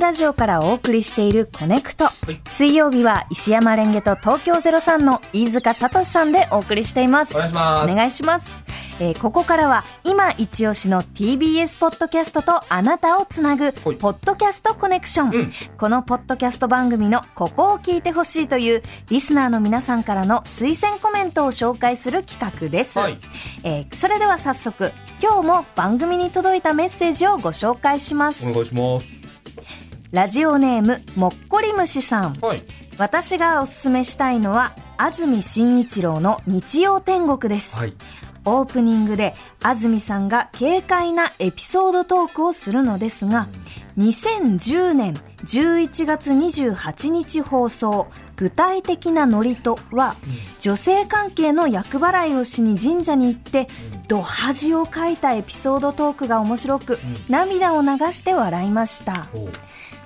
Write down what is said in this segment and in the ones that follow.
ラジオからお送りしているコネクト。水曜日は石山レンゲと東京03の飯塚聡さんでお送りしています。お願いします。お願いします。えーここからは今一押しの TBS ポッドキャストとあなたをつなぐポはい。ッドキャストコネクション、うん。このポッドキャスト番組のここを聞いてほしいというリスナーの皆さんからの推薦コメントを紹介する企画です、はい。えーそれでは早速今日も番組に届いたメッセージをご紹介します。お願いしますラジオネームもっこり虫さん。はい。私がおすすめしたいのは安住紳一郎の日曜天国です、はい。オープニングで安住さんが軽快なエピソードトークをするのですが、2010年11月28日放送具体的なノリとは、女性関係の厄払いをしに神社に行って、ド恥をかいたエピソードトークが面白く、涙を流して笑いました。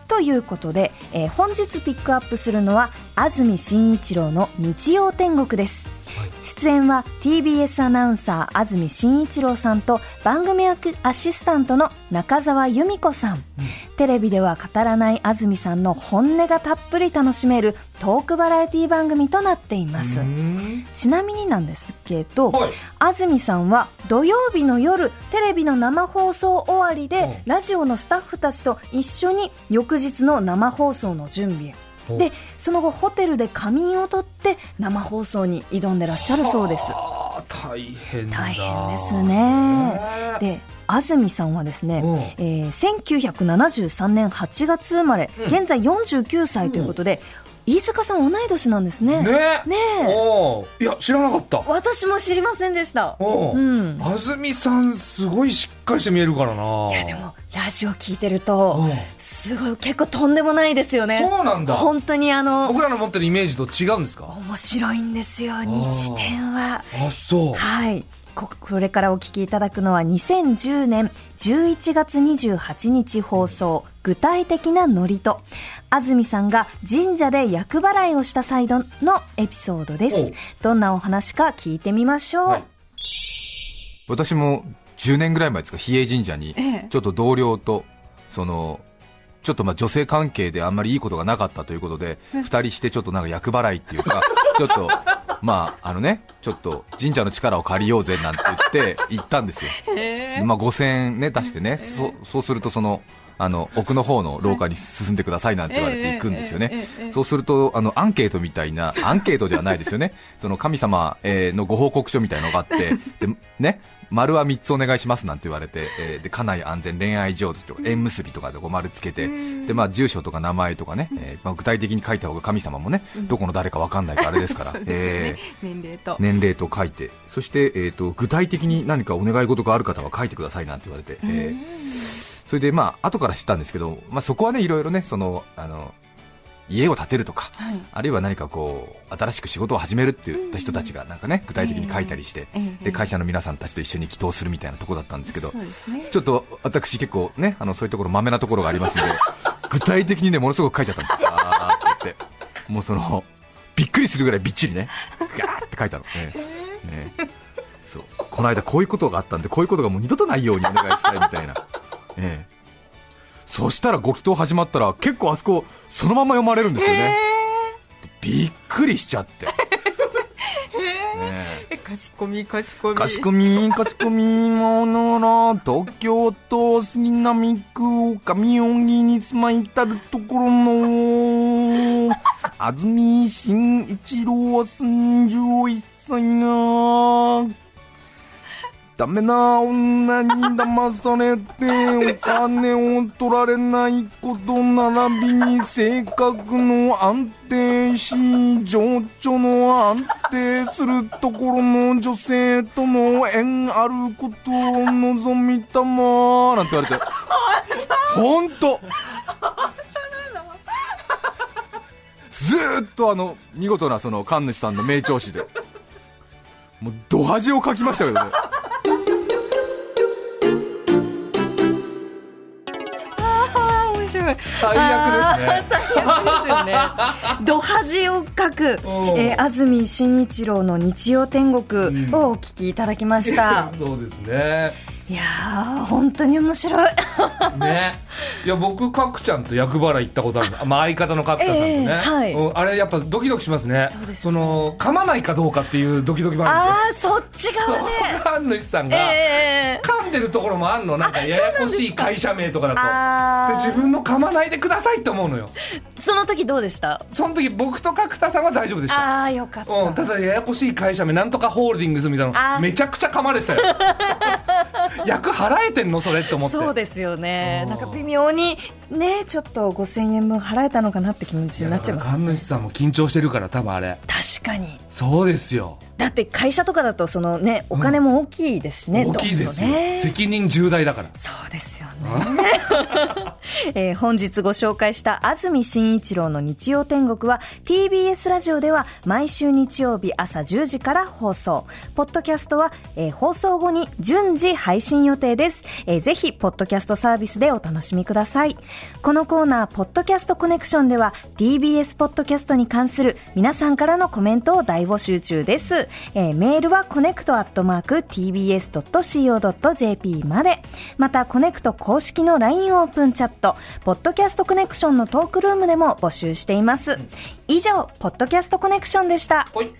ということで、えー本日ピックアップするのは安住紳一郎の日曜天国です、出演は TBS アナウンサー安住紳一郎さんと番組アシスタントの中澤由美子さん、テレビでは語らない安住さんの本音がたっぷり楽しめるトークバラエティ番組となっています。ちなみになんですけど、はい。安住さんは土曜日の夜テレビの生放送終わりで、うラジオのスタッフたちと一緒に翌日の生放送の準備でその後ホテルで仮眠を取って生放送に挑んでらっしゃるそうです。大変だ。大変ですね。ねで安住さんはですね、う。んえー1973年8月生まれ、うん。現在49歳ということで、飯塚さん同い年なんですね。ね。ねいや知らなかった。私も知りませんでした。おううん。安住さんすごいしっかりして見えるからな。いやでもラジオ聞いてるとうん。すごい結構とんでもないですよね。そうなんだ。本当にあの僕らの持ってるイメージと違うんですか？面白いんですよ日天は。あそう。はいここれからお聞きいただくのは2010年11月28日放送具体的なノリと安住さんが神社で厄払いをした際のエピソードです。どんなお話か聞いてみましょう、はい。私も10年ぐらい前ですか比叡神社にええ。ちょっと同僚とそのちょっとまあ女性関係であんまりいいことがなかったということで2人してちょっとなんか厄払いっていうかちょっとまああのねちょっと神社の力を借りようぜなんて言って 行ったんですよ、まあ、5000円ね出してねそそうするとそのあの奥の方の廊下に進んでくださいなんて言われて行くんですよね、そうするとあのアンケートみたいな、アンケートではないですよね、その神様えーのご報告書みたいのがあって、でね、丸は3つお願いしますなんて言われて、えーで家内安全、恋愛上手とか縁結びとかでこう丸つけて、でまあ、住所とか名前とかね、えーまあ、具体的に書いた方が神様もね、どこの誰か分かんないからあれですから。えー年齢と。年齢と書いて、そして、えー、と具体的に何かお願い事がある方は書いてくださいなんて言われて、えーそれで、まあ後から知ったんですけど、まあ、そこはね、いろいろね、そのあの家を建てるとか、はい。あるいは何かこう新しく仕事を始めるって言った人たちがなんかね具体的に書いたりして、ええで会社の皆さんたちと一緒に祈祷するみたいなところだったんですけど、ね。ちょっと私、結構ね、あのそういうところ、まめなところがありますんで、具体的にね、ものすごく書いちゃったんですよ、あーって言って、もうその、びっくりするぐらいびっちりね、ガーって書いたの、ねねそう。この間こういうことがあったんで、こういうことがもう二度とないようにお願いしたいみたいな、ええそしたらご祈祷始まったら、結構あそこ、そのまま読まれるんですよね、びっくりしちゃって。ねえ。えかしこみかしこみ。かしこみかしこみものら東京都杉並区上荻に住まいたるところの安住紳一郎31歳がダメな女に騙されてお金を取られないこと並びに性格の安定し情緒の安定するところの女性との縁あることを望みたまなんて言われて。本当。ずっとあの見事なその神主さんの名調子で。もうド恥をかきましたけどね。あー面白い最悪ですね。最悪ですよね。ド恥をかく、えー安住紳一郎の日曜天国をお聞きいただきました、そうですねいやー本当に面白い。ね。いや僕角ちゃんと厄払い行ったことあるの、まあ、相方の角田さんとね、ええはい。うんあれやっぱドキドキしますね。そうですその噛まないかどうかっていうドキドキもあああそっち側るんね。ですよ神主さんが、ええ噛んでるところもあんの。なんかややこしい会社名とかだと。で自分の噛まないでくださいって思うのよ。その時どうでした？その時僕と角田さんは大丈夫でした。ああよかった、うん、ただややこしい会社名なんとかホールディングスみたいなあのめちゃくちゃ噛まれてたよ役払えてんのそれって思って。そうですよね。うんなんか微妙にねちょっと5000円分払えたのかなって気持ちになっちゃいます神主さんも緊張してるから多分あれ。確かに。そうですよだって会社とかだとそのねお金も大きいですしね、大きいですよ、ね。責任重大だから。そうですよね、えー本日ご紹介した安住紳一郎の日曜天国は TBS ラジオでは毎週日曜日朝10時から放送。ポッドキャストは、えー放送後に順次配信予定です、えーぜひポッドキャストサービスでお楽しみください。このコーナーポッドキャストコネクションでは TBS ポッドキャストに関する皆さんからのコメントを大募集中です、えーメールはコネクトアットマーク TBS.CO.JP まで。またコネクト公式の LINE オープンチャットポッドキャストコネクションのトークルームでも募集しています。以上ポッドキャストコネクションでした。ほい